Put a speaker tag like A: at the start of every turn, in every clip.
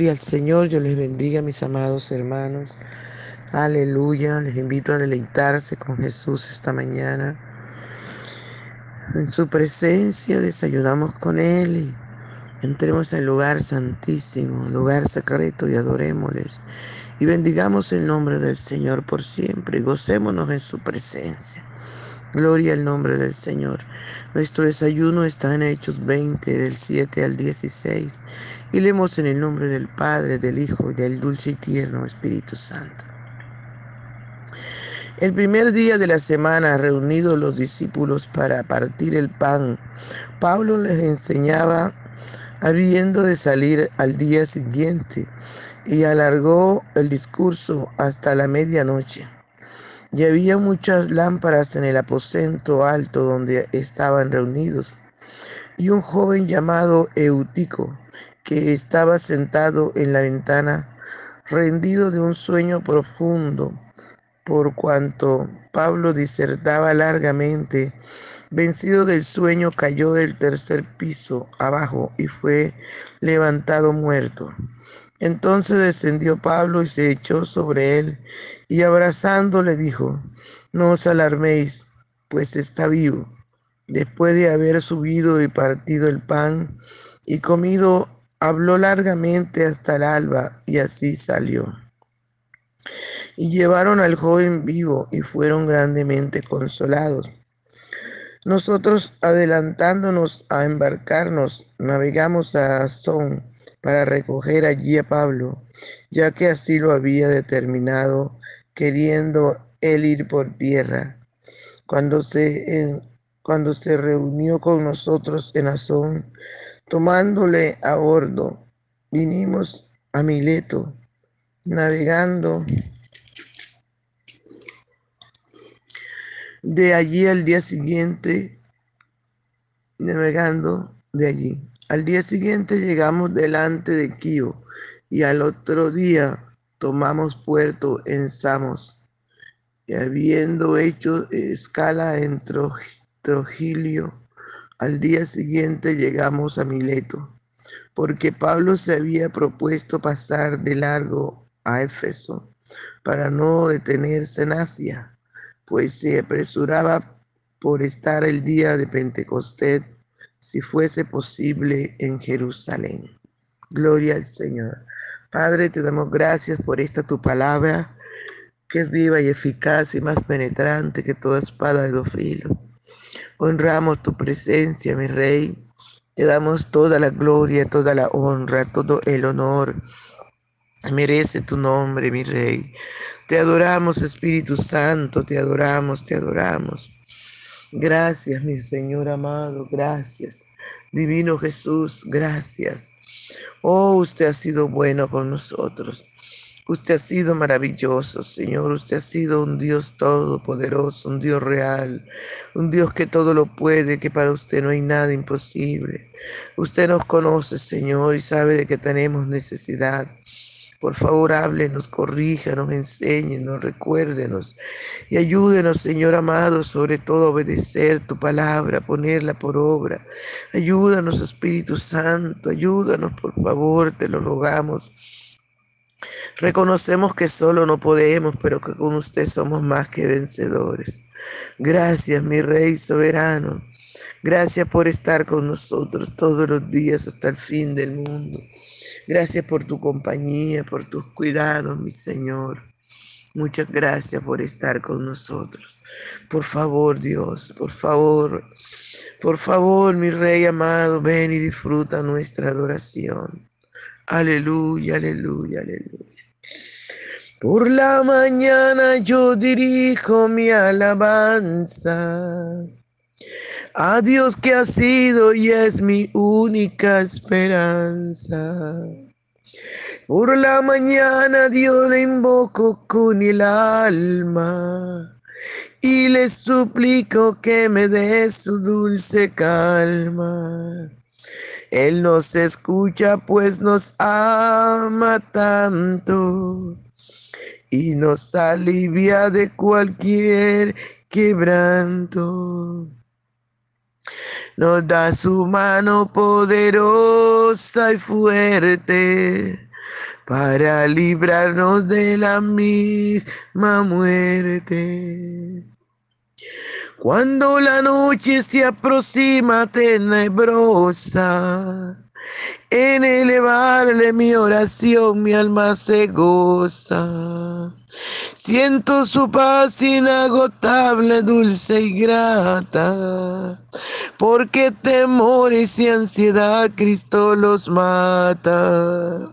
A: Gloria al Señor, yo les bendiga mis amados hermanos. Aleluya, les invito a deleitarse con Jesús esta mañana. En su presencia desayunamos con Él y entremos al lugar santísimo, lugar secreto y adorémosles. Y bendigamos el nombre del Señor por siempre y gocémonos en su presencia. Gloria al nombre del Señor. Nuestro desayuno está en Hechos 20, del 7 al 16. Y leemos en el nombre del Padre, del Hijo y del dulce y tierno Espíritu Santo. El primer día de la semana, reunidos los discípulos para partir el pan, Pablo les enseñaba habiendo de salir al día siguiente y alargó el discurso hasta la medianoche. Y había muchas lámparas en el aposento alto donde estaban reunidos. Y un joven llamado Eutico, que estaba sentado en la ventana, rendido de un sueño profundo, por cuanto Pablo disertaba largamente, vencido del sueño, cayó del tercer piso abajo y fue levantado muerto. Entonces descendió Pablo y se echó sobre él y abrazándole dijo, no os alarméis, pues está vivo. Después de haber subido y partido el pan y comido, habló largamente hasta el alba y así salió. Y llevaron al joven vivo y fueron grandemente consolados. Nosotros, adelantándonos a embarcarnos, navegamos a Azón para recoger allí a Pablo, ya que así lo había determinado, queriendo él ir por tierra. Cuando se, cuando se reunió con nosotros en Azón, tomándole a bordo, vinimos a Mileto, navegando de allí al día siguiente, navegando de allí. Al día siguiente llegamos delante de Kio y al otro día tomamos puerto en Samos. Y habiendo hecho escala en Trogilio, al día siguiente llegamos a Mileto, porque Pablo se había propuesto pasar de largo a Éfeso para no detenerse en Asia, pues se apresuraba por estar el día de Pentecostés si fuese posible en Jerusalén. Gloria al Señor. Padre, te damos gracias por esta tu palabra, que es viva y eficaz y más penetrante que toda espada de dos. Honramos tu presencia, mi Rey. Te damos toda la gloria, toda la honra, todo el honor. Merece tu nombre, mi Rey. Te adoramos, Espíritu Santo, te adoramos, te adoramos. Gracias, mi Señor amado, gracias. Divino Jesús, gracias. Oh, usted ha sido bueno con nosotros. Usted ha sido maravilloso, Señor. Usted ha sido un Dios todopoderoso, un Dios real, un Dios que todo lo puede, que para usted no hay nada imposible. Usted nos conoce, Señor, y sabe de que tenemos necesidad. Por favor, háblenos, corríjanos, enséñenos, recuérdenos y ayúdenos, Señor amado, sobre todo a obedecer tu palabra, ponerla por obra. Ayúdanos, Espíritu Santo, ayúdanos, por favor, te lo rogamos. Reconocemos que solo no podemos, pero que con usted somos más que vencedores. Gracias, mi Rey soberano. Gracias por estar con nosotros todos los días hasta el fin del mundo. Gracias por tu compañía, por tus cuidados, mi Señor. Muchas gracias por estar con nosotros. Por favor, Dios, por favor, por favor, mi Rey amado, ven y disfruta nuestra adoración. Aleluya, aleluya, aleluya. Por la mañana yo dirijo mi alabanza a Dios que ha sido y es mi única esperanza. Por la mañana Dios le invoco con el alma y le suplico que me dé su dulce calma. Él nos escucha pues nos ama tanto y nos alivia de cualquier quebranto nos da su mano poderosa y fuerte para librarnos de la misma muerte. Cuando la noche se aproxima tenebrosa, en elevarle mi oración mi alma se goza. Siento su paz inagotable, dulce y grata, porque temores y ansiedad Cristo los mata.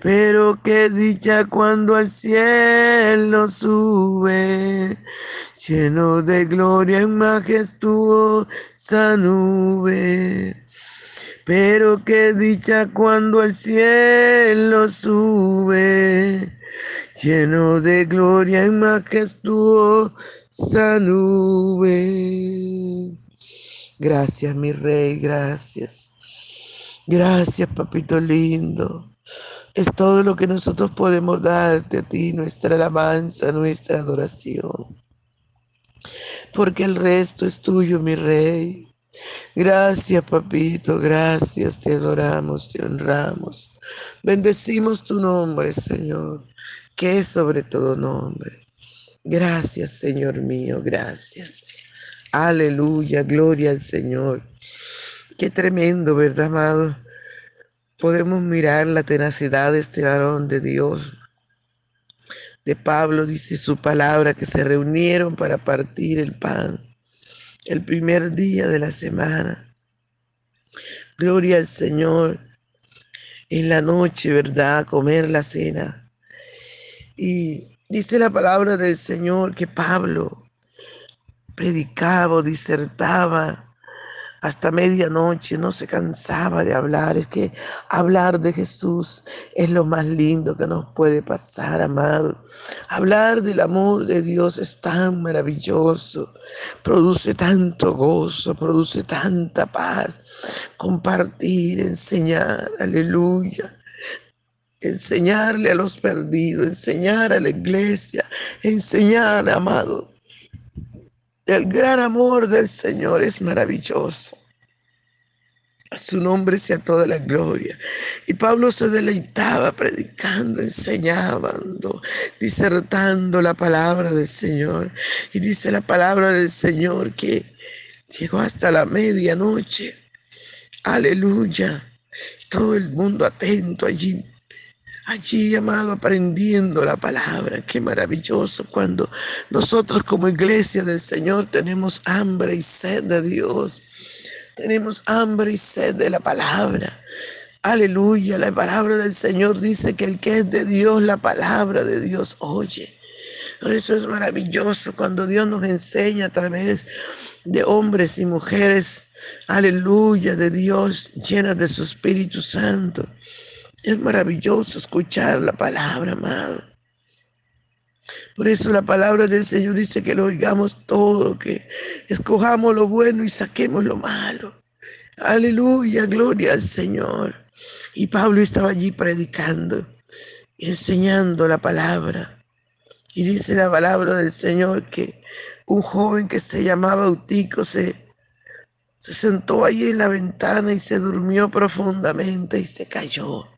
A: Pero qué dicha cuando al cielo sube, lleno de gloria en majestuosa nube. Pero qué dicha cuando al cielo sube, lleno de gloria en majestuosa nube. Gracias, mi rey, gracias. Gracias, papito lindo. Es todo lo que nosotros podemos darte a ti, nuestra alabanza, nuestra adoración. Porque el resto es tuyo, mi rey. Gracias, papito, gracias, te adoramos, te honramos. Bendecimos tu nombre, Señor, que es sobre todo nombre. Gracias, Señor mío, gracias. Aleluya, gloria al Señor. Qué tremendo, ¿verdad, amado? Podemos mirar la tenacidad de este varón de Dios. De Pablo dice su palabra que se reunieron para partir el pan el primer día de la semana. Gloria al Señor. En la noche, ¿verdad? Comer la cena. Y dice la palabra del Señor que Pablo predicaba, disertaba hasta medianoche, no se cansaba de hablar. Es que hablar de Jesús es lo más lindo que nos puede pasar, amado. Hablar del amor de Dios es tan maravilloso, produce tanto gozo, produce tanta paz. Compartir, enseñar, aleluya enseñarle a los perdidos, enseñar a la iglesia, enseñar, amado, el gran amor del Señor es maravilloso. A su nombre sea toda la gloria. Y Pablo se deleitaba predicando, enseñando, disertando la palabra del Señor. Y dice la palabra del Señor que llegó hasta la medianoche. Aleluya. Todo el mundo atento allí allí, amado, aprendiendo la palabra. Qué maravilloso cuando nosotros como iglesia del Señor tenemos hambre y sed de Dios. Tenemos hambre y sed de la palabra. Aleluya, la palabra del Señor dice que el que es de Dios, la palabra de Dios oye. Por eso es maravilloso cuando Dios nos enseña a través de hombres y mujeres, aleluya, de Dios, llenas de su Espíritu Santo. Es maravilloso escuchar la palabra, amado. Por eso la palabra del Señor dice que lo oigamos todo, que escojamos lo bueno y saquemos lo malo. Aleluya, gloria al Señor. Y Pablo estaba allí predicando, enseñando la palabra. Y dice la palabra del Señor que un joven que se llamaba Eutico se, se sentó allí en la ventana y se durmió profundamente y se cayó.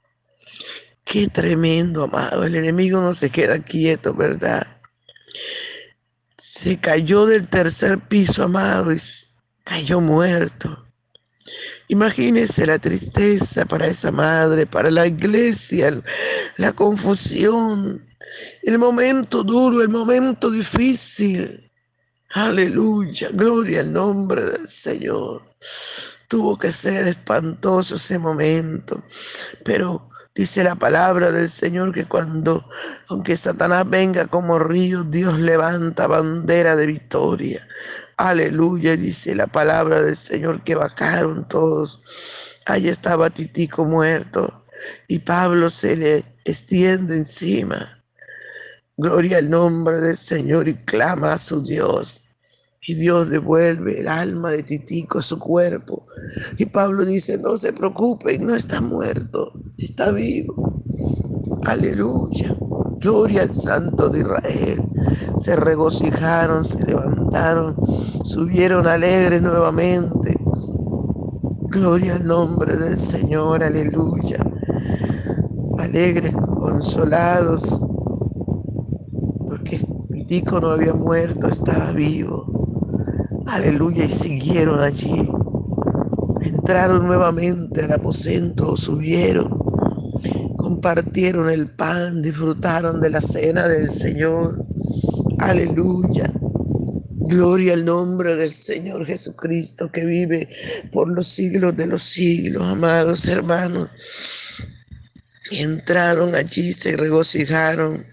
A: Qué tremendo, amado. El enemigo no se queda quieto, ¿verdad? Se cayó del tercer piso, amado, y cayó muerto. Imagínese la tristeza para esa madre, para la iglesia, la confusión, el momento duro, el momento difícil. Aleluya, gloria al nombre del Señor. Tuvo que ser espantoso ese momento, pero dice la palabra del Señor que cuando, aunque Satanás venga como río, Dios levanta bandera de victoria. Aleluya, dice la palabra del Señor que bajaron todos. Allí estaba Titico muerto y Pablo se le extiende encima. Gloria al nombre del Señor y clama a su Dios. Y Dios devuelve el alma de Titico a su cuerpo. Y Pablo dice, no se preocupen, no está muerto, está vivo. Aleluya. Gloria al Santo de Israel. Se regocijaron, se levantaron, subieron alegres nuevamente. Gloria al nombre del Señor, aleluya. Alegres, consolados, porque Pitico no había muerto, estaba vivo. Aleluya, y siguieron allí. Entraron nuevamente al aposento, subieron compartieron el pan, disfrutaron de la cena del Señor. Aleluya. Gloria al nombre del Señor Jesucristo que vive por los siglos de los siglos, amados hermanos. Entraron allí, se regocijaron,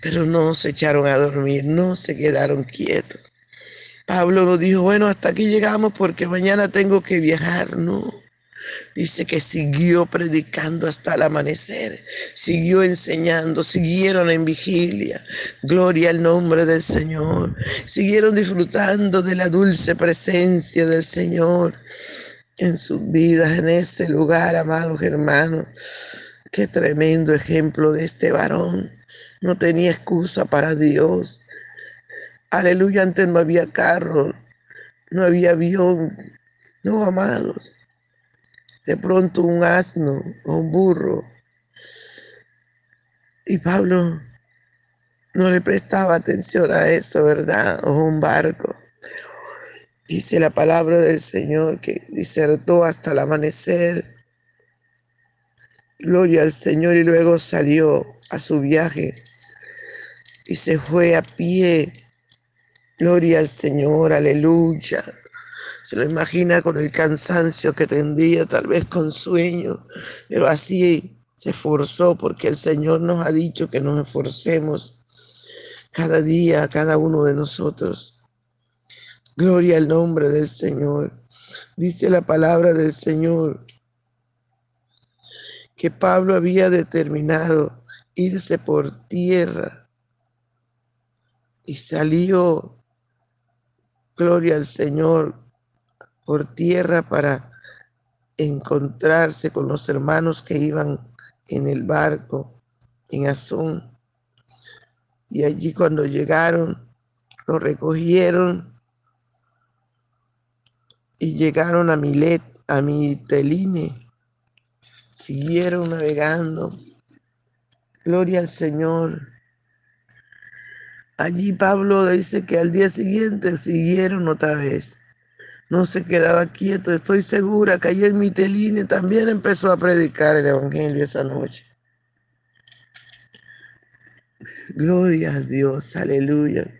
A: pero no se echaron a dormir, no se quedaron quietos. Pablo nos dijo, bueno, hasta aquí llegamos porque mañana tengo que viajar, no. Dice que siguió predicando hasta el amanecer, siguió enseñando, siguieron en vigilia. Gloria al nombre del Señor. Siguieron disfrutando de la dulce presencia del Señor en sus vidas, en ese lugar, amados hermanos. Qué tremendo ejemplo de este varón. No tenía excusa para Dios. Aleluya, antes no había carro, no había avión. No, amados de pronto un asno o un burro. Y Pablo no le prestaba atención a eso, ¿verdad? O un barco. Dice la palabra del Señor que disertó hasta el amanecer. Gloria al Señor y luego salió a su viaje y se fue a pie. Gloria al Señor, aleluya. Se lo imagina con el cansancio que tendría, tal vez con sueño, pero así se esforzó porque el Señor nos ha dicho que nos esforcemos cada día, cada uno de nosotros. Gloria al nombre del Señor. Dice la palabra del Señor que Pablo había determinado irse por tierra y salió, gloria al Señor, por tierra para encontrarse con los hermanos que iban en el barco en Azón. Y allí cuando llegaron, lo recogieron y llegaron a Milet, a Miteline. Siguieron navegando. Gloria al Señor. Allí Pablo dice que al día siguiente siguieron otra vez no se quedaba quieto. Estoy segura que ayer Miteline también empezó a predicar el Evangelio esa noche. Gloria a Dios, aleluya.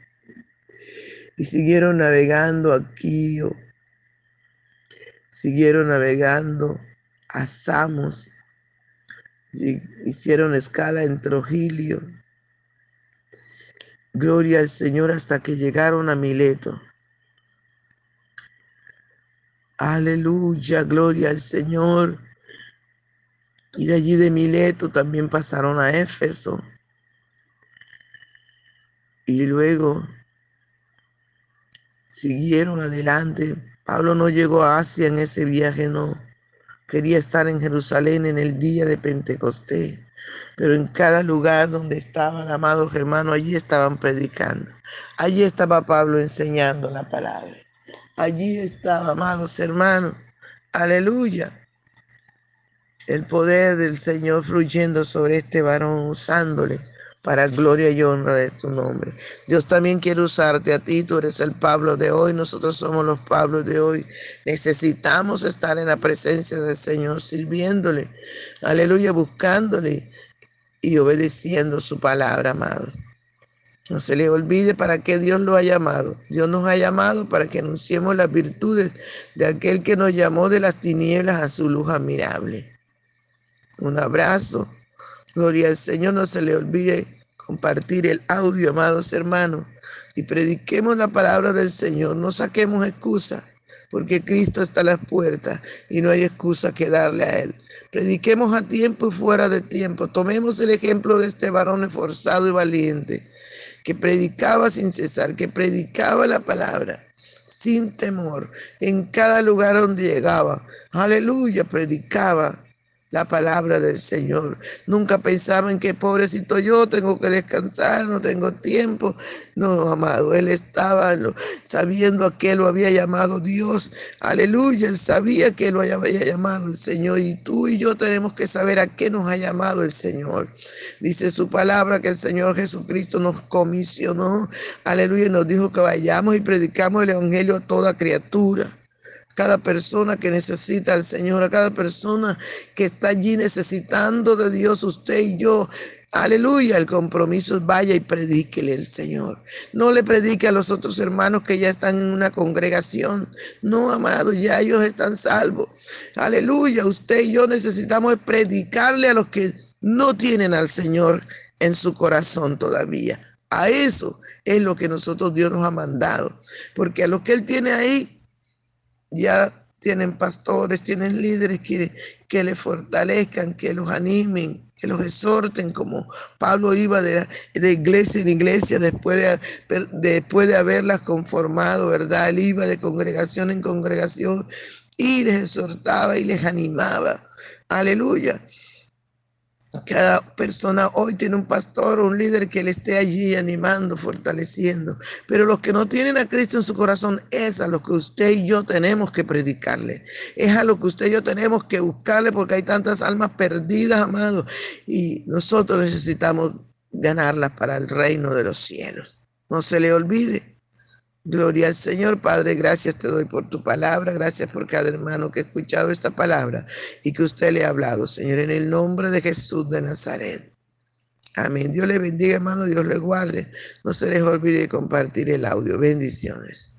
A: Y siguieron navegando aquí, siguieron navegando a Samos, y hicieron escala en Trujillo. Gloria al Señor hasta que llegaron a Mileto. Aleluya, gloria al Señor. Y de allí de Mileto también pasaron a Éfeso. y luego siguieron adelante. Pablo no llegó a Asia en ese viaje, no. Quería estar en Jerusalén en el día de Pentecostés, pero en cada lugar donde estaban, amados hermanos, allí estaban predicando. Allí estaba Pablo enseñando la palabra. Allí estaba, amados hermanos, aleluya, el poder del Señor fluyendo sobre este varón, usándole para gloria y honra de tu nombre. Dios también quiere usarte a ti, tú eres el Pablo de hoy, nosotros somos los Pablos de hoy. Necesitamos estar en la presencia del Señor, sirviéndole, aleluya, buscándole y obedeciendo su palabra, amados. No se le olvide para qué Dios lo ha llamado. Dios nos ha llamado para que anunciemos las virtudes de aquel que nos llamó de las tinieblas a su luz admirable. Un abrazo Gloria al Señor, no se le olvide compartir el audio, amados hermanos, y prediquemos la palabra del Señor. No saquemos excusa, porque Cristo está a las puertas y no hay excusa que darle a Él. Prediquemos a tiempo y fuera de tiempo. Tomemos el ejemplo de este varón esforzado y valiente, que predicaba sin cesar, que predicaba la palabra sin temor en cada lugar donde llegaba. Aleluya, predicaba la palabra del Señor. Nunca pensaban que pobrecito yo tengo que descansar, no tengo tiempo. No, amado, él estaba sabiendo a qué lo había llamado Dios. Aleluya, él sabía que lo había llamado el Señor y tú y yo tenemos que saber a qué nos ha llamado el Señor. Dice su palabra que el Señor Jesucristo nos comisionó. Aleluya, nos dijo que vayamos y predicamos el Evangelio a toda criatura cada persona que necesita al Señor, a cada persona que está allí necesitando de Dios, usted y yo. Aleluya, el compromiso es vaya y predíquele el Señor. No le predique a los otros hermanos que ya están en una congregación. No, amado, ya ellos están salvos. Aleluya, usted y yo necesitamos predicarle a los que no tienen al Señor en su corazón todavía. A eso es lo que nosotros Dios nos ha mandado. Porque a los que Él tiene ahí, ya tienen pastores, tienen líderes que, que les fortalezcan, que los animen, que los exhorten, como Pablo iba de, de iglesia en iglesia después de, después de haberlas conformado, ¿verdad? Él iba de congregación en congregación y les exhortaba y les animaba. Aleluya. Cada persona hoy tiene un pastor o un líder que le esté allí animando, fortaleciendo. Pero los que no tienen a Cristo en su corazón es a los que usted y yo tenemos que predicarle. Es a lo que usted y yo tenemos que buscarle porque hay tantas almas perdidas, amados. Y nosotros necesitamos ganarlas para el reino de los cielos. No se le olvide. Gloria al Señor, Padre, gracias te doy por tu palabra, gracias por cada hermano que ha escuchado esta palabra y que usted le ha hablado, Señor, en el nombre de Jesús de Nazaret. Amén. Dios le bendiga, hermano, Dios le guarde. No se les olvide compartir el audio. Bendiciones.